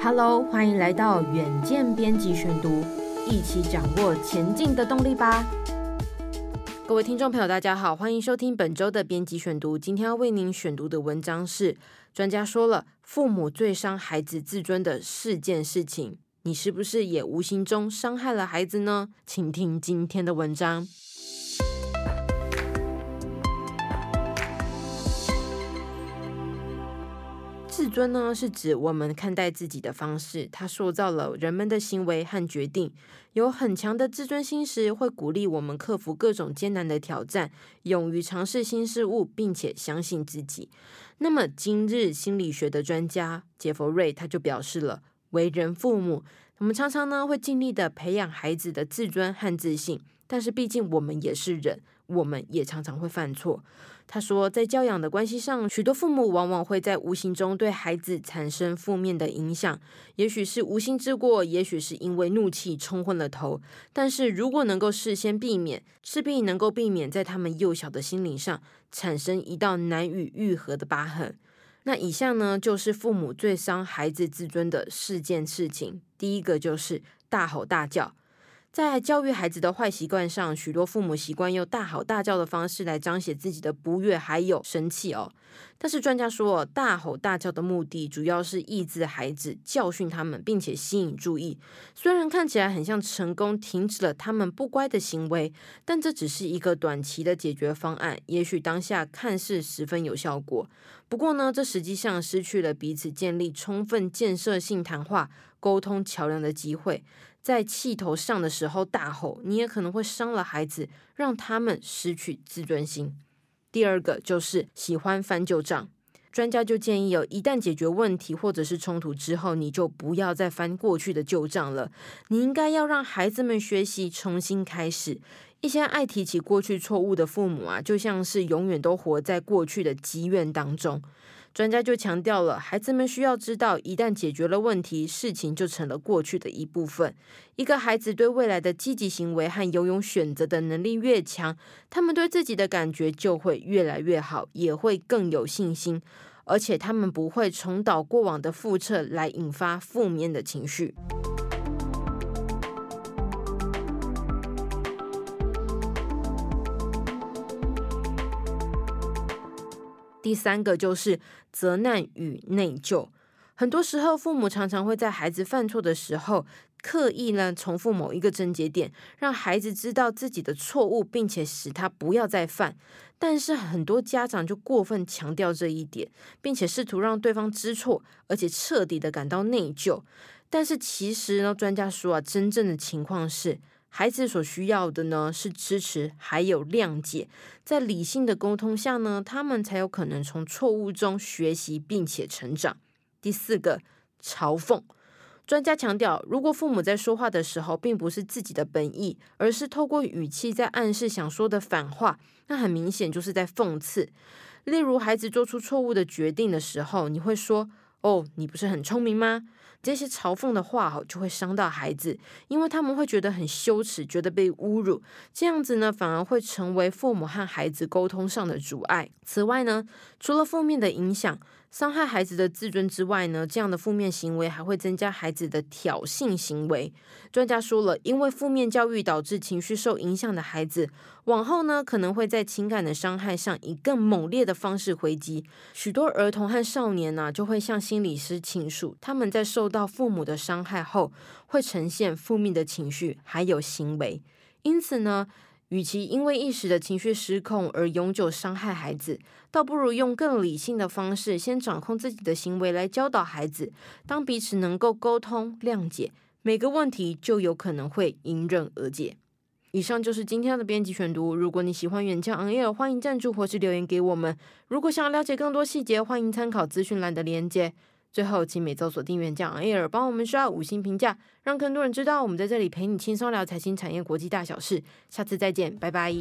Hello，欢迎来到远见编辑选读，一起掌握前进的动力吧。各位听众朋友，大家好，欢迎收听本周的编辑选读。今天要为您选读的文章是：专家说了，父母最伤孩子自尊的四件事情，你是不是也无形中伤害了孩子呢？请听今天的文章。自尊呢，是指我们看待自己的方式，它塑造了人们的行为和决定。有很强的自尊心时，会鼓励我们克服各种艰难的挑战，勇于尝试新事物，并且相信自己。那么，今日心理学的专家杰佛瑞他就表示了，为人父母，我们常常呢会尽力的培养孩子的自尊和自信，但是毕竟我们也是人。我们也常常会犯错。他说，在教养的关系上，许多父母往往会在无形中对孩子产生负面的影响，也许是无心之过，也许是因为怒气冲昏了头。但是如果能够事先避免，势必能够避免在他们幼小的心灵上产生一道难以愈合的疤痕。那以下呢，就是父母最伤孩子自尊的四件事情。第一个就是大吼大叫。在教育孩子的坏习惯上，许多父母习惯用大吼大叫的方式来彰显自己的不悦还有生气哦。但是专家说，大吼大叫的目的主要是抑制孩子，教训他们，并且吸引注意。虽然看起来很像成功停止了他们不乖的行为，但这只是一个短期的解决方案。也许当下看似十分有效果，不过呢，这实际上失去了彼此建立充分建设性谈话、沟通桥梁的机会。在气头上的时候大吼，你也可能会伤了孩子，让他们失去自尊心。第二个就是喜欢翻旧账，专家就建议有，一旦解决问题或者是冲突之后，你就不要再翻过去的旧账了。你应该要让孩子们学习重新开始。一些爱提起过去错误的父母啊，就像是永远都活在过去的积怨当中。专家就强调了，孩子们需要知道，一旦解决了问题，事情就成了过去的一部分。一个孩子对未来的积极行为和游泳选择的能力越强，他们对自己的感觉就会越来越好，也会更有信心，而且他们不会重蹈过往的覆辙来引发负面的情绪。第三个就是责难与内疚。很多时候，父母常常会在孩子犯错的时候，刻意呢重复某一个症结点，让孩子知道自己的错误，并且使他不要再犯。但是很多家长就过分强调这一点，并且试图让对方知错，而且彻底的感到内疚。但是其实呢，专家说啊，真正的情况是。孩子所需要的呢，是支持，还有谅解，在理性的沟通下呢，他们才有可能从错误中学习并且成长。第四个，嘲讽。专家强调，如果父母在说话的时候，并不是自己的本意，而是透过语气在暗示想说的反话，那很明显就是在讽刺。例如，孩子做出错误的决定的时候，你会说：“哦，你不是很聪明吗？”这些嘲讽的话哈，就会伤到孩子，因为他们会觉得很羞耻，觉得被侮辱，这样子呢，反而会成为父母和孩子沟通上的阻碍。此外呢，除了负面的影响，伤害孩子的自尊之外呢，这样的负面行为还会增加孩子的挑衅行为。专家说了，因为负面教育导致情绪受影响的孩子，往后呢可能会在情感的伤害上以更猛烈的方式回击。许多儿童和少年呢、就会向心理师倾诉，他们在受到父母的伤害后，会呈现负面的情绪还有行为。因此呢，与其因为一时的情绪失控而永久伤害孩子，倒不如用更理性的方式，先掌控自己的行为来教导孩子。当彼此能够沟通、谅解，每个问题就有可能会迎刃而解。以上就是今天的编辑选读。如果你喜欢远见 On 欢迎赞助或是留言给我们。如果想要了解更多细节，欢迎参考资讯栏的连接。最后，请每周锁定原酱 Air，帮我们刷五星评价，让更多人知道我们在这里陪你轻松聊财经产业国际大小事。下次再见，拜拜。